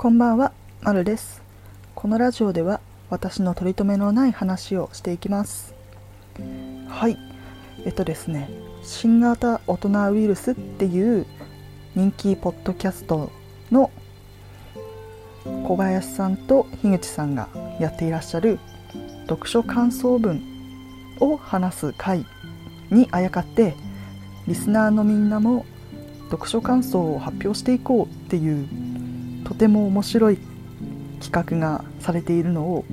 こんばんは、まるです。このラジオでは私の取り留めのない話をしていきます。はい、えっとですね、新型大人ウイルスっていう人気ポッドキャストの小林さんと樋口さんがやっていらっしゃる読書感想文を話す会にあやかってリスナーのみんなも読書感想を発表していこうっていうとても面白い企画がされているのを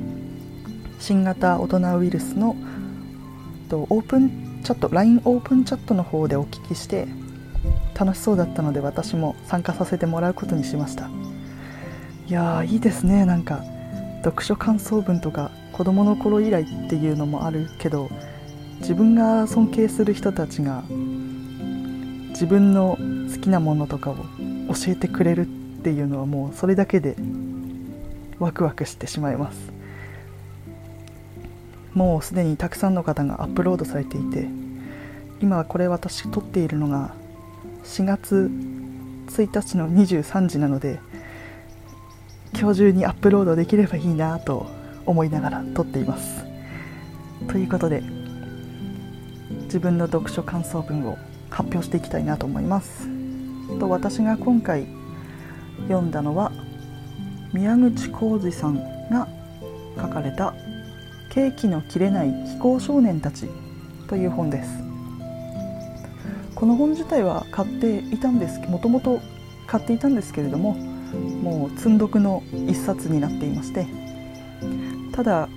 新型大人ウイルスのオープンチャット LINE オープンチャットの方でお聞きして楽しそうだったので私も参加させてもらうことにしました。いやーいいですね。なんか読書感想文とか子供の頃以来っていうのもあるけど自分が尊敬する人たちが自分の好きなものとかを教えてくれるってっていうのはもうそれだけでワクワクしてしまいます。もうすでにたくさんの方がアップロードされていて今これ私撮っているのが4月1日の23時なので今日中にアップロードできればいいなと思いながら撮っています。ということで自分の読書感想文を発表していきたいなと思います。と私が今回読んだのは宮口浩二さんが書かれた「ケーキの切れない非行少年たち」という本です。この本自体は買っていたんですもともと買っていたんですけれどももう積んどくの一冊になっていましてただ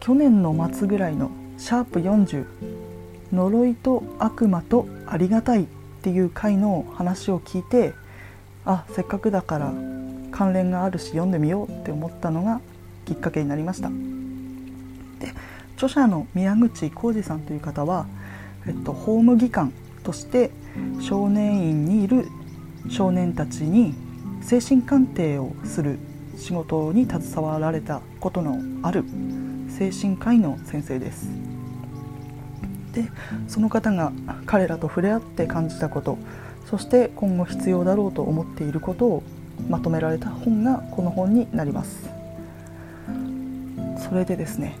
去年の末ぐらいの「シャープ #40 呪いと悪魔とありがたい」っていう回の話を聞いてあせっかくだから関連があるし読んでみようって思ったのがきっかけになりました。で著者の宮口浩二さんという方は、えっと、法務技官として少年院にいる少年たちに精神鑑定をする仕事に携わられたことのある精神科医の先生です。でその方が彼らと触れ合って感じたことそして今後必要だろうと思っていることをまとめられた本がこの本になります。それでですね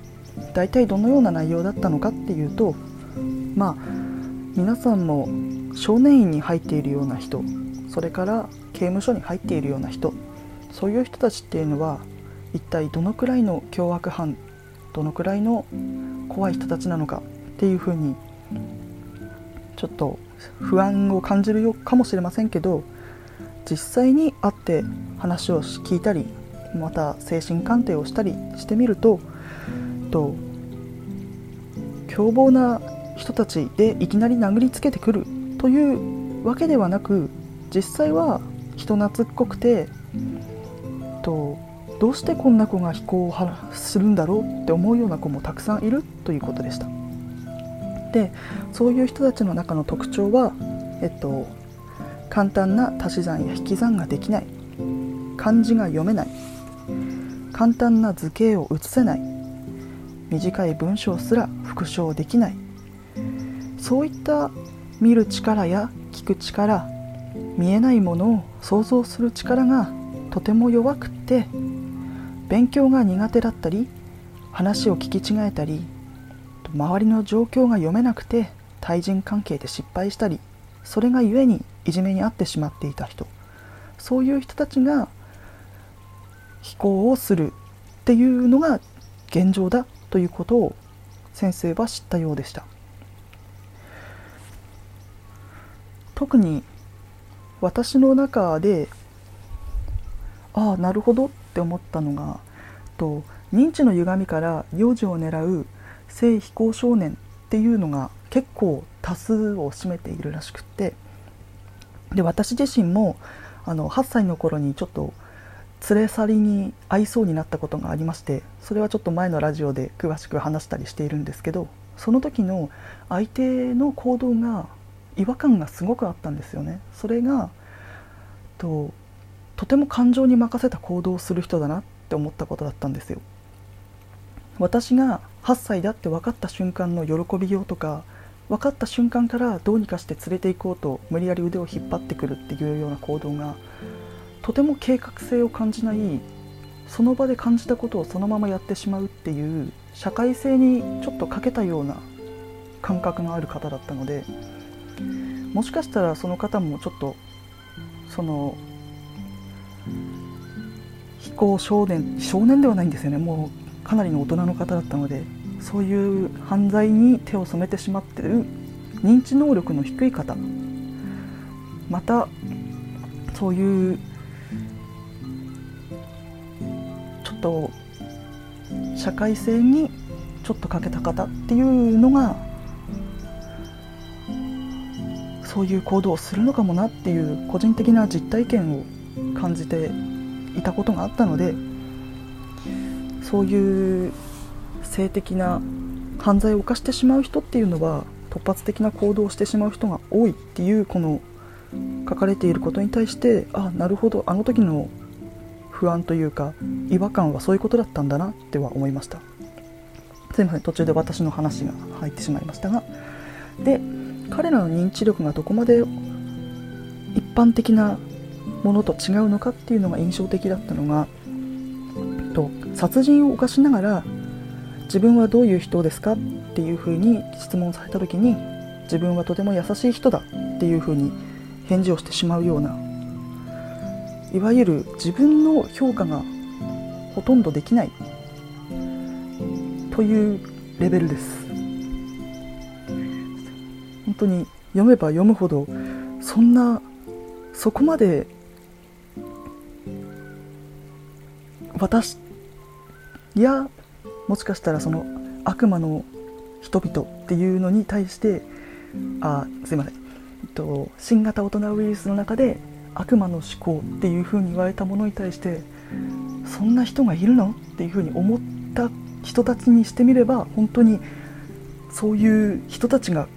大体どのような内容だったのかっていうとまあ皆さんも少年院に入っているような人それから刑務所に入っているような人そういう人たちっていうのは一体どのくらいの凶悪犯どのくらいの怖い人たちなのかっていうふうにちょっと不安を感じるかもしれませんけど実際に会って話を聞いたりまた精神鑑定をしたりしてみるとと凶暴な人たちでいきなり殴りつけてくるというわけではなく実際は人懐っこくてとどうしてこんな子が非行をするんだろうって思うような子もたくさんいるということでした。でそういう人たちの中の特徴は、えっと、簡単な足し算や引き算ができない。漢字が読めない。簡単な図形を写せない。短い文章すら復唱できない。そういった見る力や聞く力見えないものを想像する力がとても弱くって勉強が苦手だったり話を聞き違えたり周りの状況が読めなくて対人関係で失敗したりそれがゆえにいじめに遭ってしまっていた人。そういう人たちが非行をするっていうのが現状だということを先生は知ったようでした。特に私の中でああなるほどって思ったのがと認知の歪みから幼児を狙う性非行少年っていうのが結構多数を占めているらしくってで私自身もあの8歳の頃にちょっと連れ去りに遭いそうになったことがありましてそれはちょっと前のラジオで詳しく話したりしているんですけどその時の相手の行動が違和感がすごくあったんですよね。それがととても感情に任せた行動をする人だなって思ったことだったんですよ。私が8歳だって分かった瞬間の喜びようとか分かった瞬間からどうにかして連れて行こうと無理やり腕を引っ張ってくるっていうような行動がとても計画性を感じないその場で感じたことをそのままやってしまうっていう社会性にちょっと欠けたような感覚のある方だったのでもしかしたらその方もちょっとその非行少年少年ではないんですよね。もうかなりの大人の方だったのでそういう犯罪に手を染めてしまってる認知能力の低い方またそういうちょっと社会性にちょっと欠けた方っていうのがそういう行動をするのかもなっていう個人的な実体験を感じていたことがあったのでそういう性的な犯罪を犯してしまう人っていうのは突発的な行動をしてしまう人が多いっていうこの書かれていることに対してあなるほどあの時の不安というか違和感はそういうことだったんだなっては思いました。すいません途中で私の話が入ってしまいましたが。で彼らの認知力がどこまで一般的なものと違うのかっていうのが印象的だったのが殺人を犯しながら自分はどういう人ですかっていうふうに質問された時に自分はとても優しい人だっていうふうに返事をしてしまうようないわゆる自分の評価がほとんどできないというレベルです。本当に読めば読むほどそんなそこまで私いやもしかしたらその悪魔の人々っていうのに対してあすいません、えっと、新型大人ウイルスの中で悪魔の思考っていうふうに言われたものに対してそんな人がいるのっていうふうに思った人たちにしてみれば本当にそういう人たちが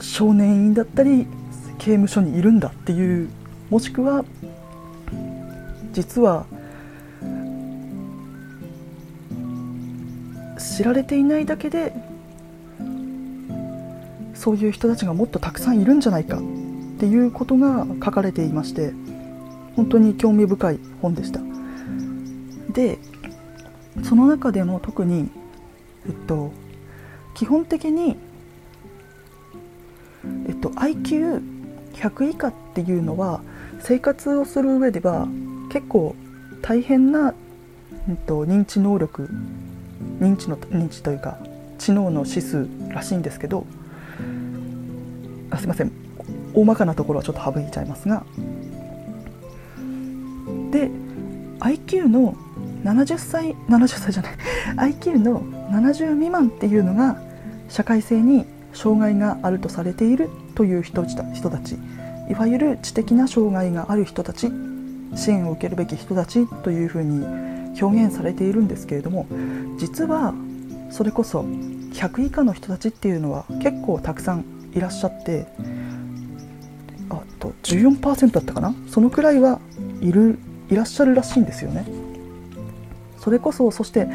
少年院だったり刑務所にいるんだっていうもしくは実は知られていないだけでそういう人たちがもっとたくさんいるんじゃないかっていうことが書かれていまして本当に興味深い本でした。でその中でも特にえっと基本的にえっと IQ100 以下っていうのは生活をする上では結構大変な、えっと、認知能力認知の認知というか知能の指数らしいんですけどあすいません。大まかなところはちょっと省いちゃいますが。で IQ の70歳70歳じゃない。IQ の70未満っていうのが社会性に障害があるとされているという人人たち。いわゆる知的な障害がある人たち支援を受けるべき人たちというふうに表現されているんですけれども実はそれこそ100以下の人たちっていうのは結構たくさんいらっしゃってあと14%だったかな？そのくらいはいるいらっしゃるらしいんですよね。それこそそして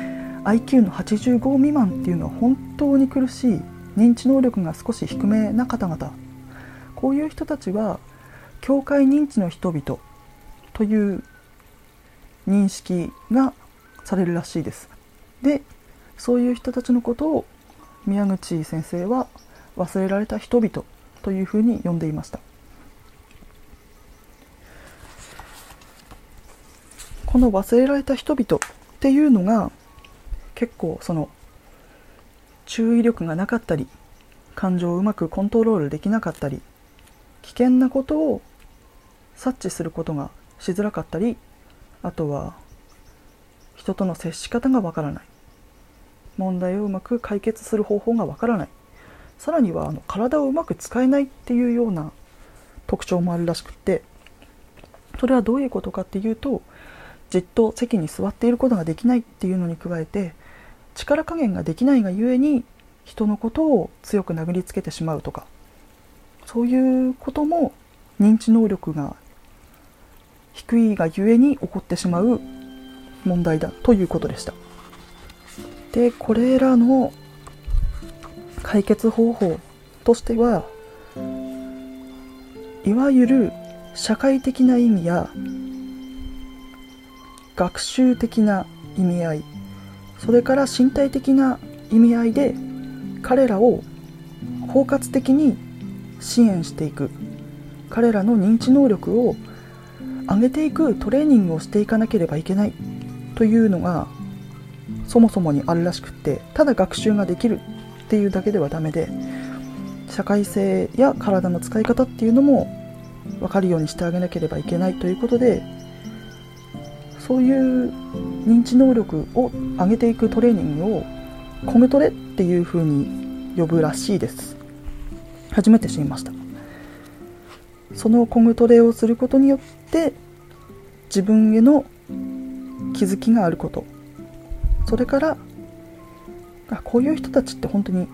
IQ の85未満っていうのは本当に苦しい認知能力が少し低めな方々。こういう人たちは境界認知の人々という認識がされるらしいです。でそういう人たちのことを宮口先生は忘れられた人々というふうに呼んでいました。この忘れられた人々っていうのが結構その注意力がなかったり感情をうまくコントロールできなかったり危険なことを察知することがしづらかったりあとは人との接し方がわからない。問題をうまく解決する方法がわからない。さらにはあの体をうまく使えないっていうような特徴もあるらしくってそれはどういうことかっていうとじっと席に座っていることができないっていうのに加えて力加減ができないがゆえに人のことを強く殴りつけてしまうとかそういうことも認知能力が低いがゆえに起こってしまう問題だということでした。でこれらの解決方法としてはいわゆる社会的な意味や学習的な意味合いそれから身体的な意味合いで彼らを包括的に支援していく彼らの認知能力を上げていくトレーニングをしていかなければいけないというのがそもそもにあるらしくってただ学習ができるっていうだけではダメで社会性や体の使い方っていうのも分かるようにしてあげなければいけないということでそういう認知能力を上げていくトレーニングをコムトレっていう風に呼ぶらしいです。初めて知りました。そのコムトレをすることによって自分への気づきがあること。それからあこういう人たちって本当に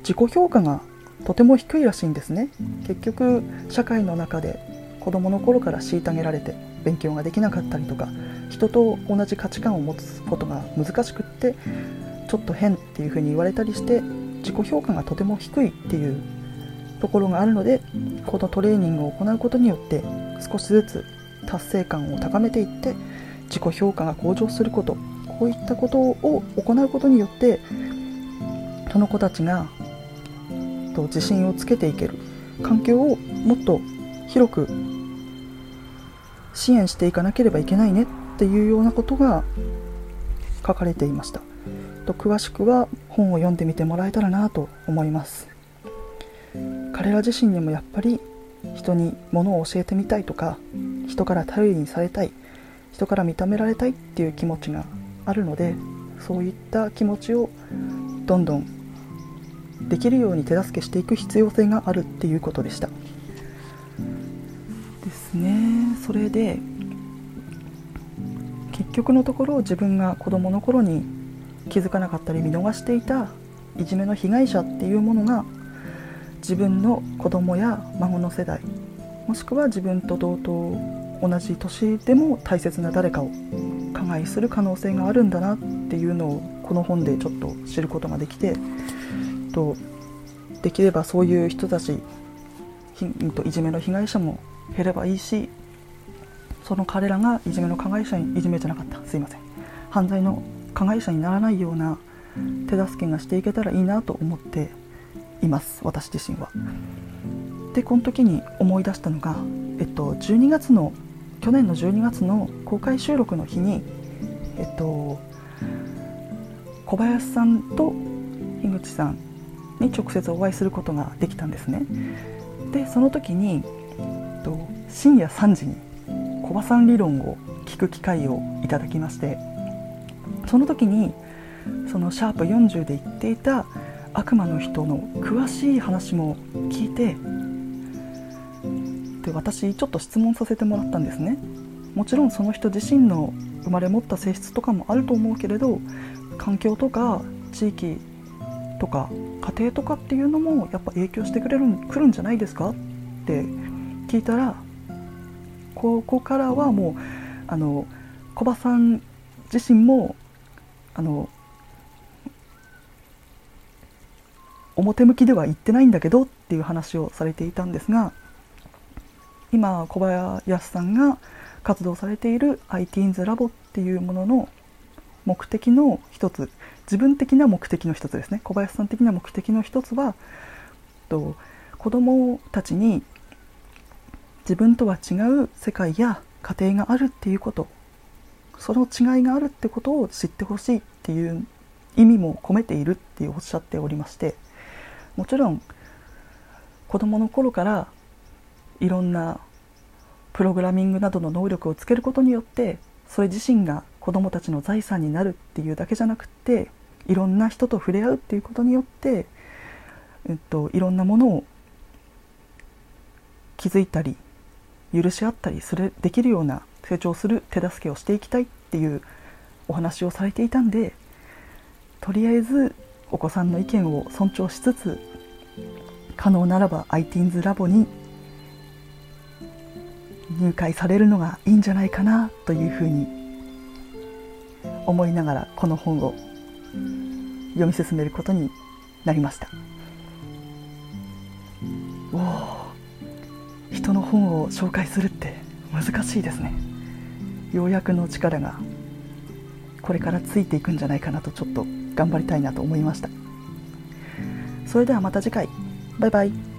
自己評価がとても低いらしいんですね。結局社会の中で子どもの頃から虐げられて勉強ができなかったりとか人と同じ価値観を持つことが難しくってちょっと変っていうふうに言われたりして自己評価がとても低いっていうところがあるのでこのトレーニングを行うことによって少しずつ達成感を高めていって自己評価が向上することこういったことを行うことによってその子たちがと自信をつけていける環境をもっと広く支援していかなければいけないねっていうようなことが書かれていました。と詳しくは本を読んでみてもらえたらなと思います。彼ら自身にもやっぱり人に物を教えてみたいとか人から頼りにされたい人から認められたいっていう気持ちがあるのでそういった気持ちをどんどんできるように手助けしていく必要性があるっていうことでした。ですね。それで結局のところ自分が子どもの頃に気づかなかったり見逃していたいじめの被害者っていうものが自分の子供や孫の世代もしくは自分と同等同じ年でも大切な誰かを加害する可能性があるんだなっていうのをこの本でちょっと知ることができてとできればそういう人たちいじめの被害者も減ればいいしその彼らがいじめの加害者にいじめじゃなかった。すいません。犯罪の加害者にならないような手助けがしていけたらいいなと思っています私自身は。でこの時に思い出したのが、えっと、12月の去年の12月の公開収録の日に、えっと、小林さんと樋口さんに直接お会いすることができたんですね。でその時に、えっと、深夜3時に小葉さん理論を聞く機会をいただきましてその時にそのシャープ40で言っていた悪魔の人の詳しい話も聞いてで私ちょっと質問させてもらったんですね。もちろんその人自身の生まれ持った性質とかもあると思うけれど環境とか地域とか家庭とかっていうのもやっぱ影響してくれるくるんじゃないですか？って聞いたらここからはもうあの小葉さん自身もあの表向きでは言ってないんだけどっていう話をされていたんですが今小林さんが活動されている ITINS ラボっていうものの目的の一つ自分的な目的の一つですね。小林さん的な目的の一つはと子どもたちに自分とは違う世界や家庭があるっていうこと。その違いがあるってことを知ってほしいっていう意味も込めているっておっしゃっておりましてもちろん子どもの頃からいろんなプログラミングなどの能力をつけることによってそれ自身が子どもたちの財産になるっていうだけじゃなくっていろんな人と触れ合うっていうことによって、えっと、いろんなものを気づいたり許し合ったりするできるような成長する手助けをしていきたいっていうお話をされていたんでとりあえずお子さんの意見を尊重しつつ可能ならば ITINS ラボに入会されるのがいいんじゃないかなというふうに思いながらこの本を読み進めることになりました。お人の本を紹介するって難しいですね。ようやくの力がこれからついていくんじゃないかなとちょっと頑張りたいなと思いました。それではまた次回。バイバイ。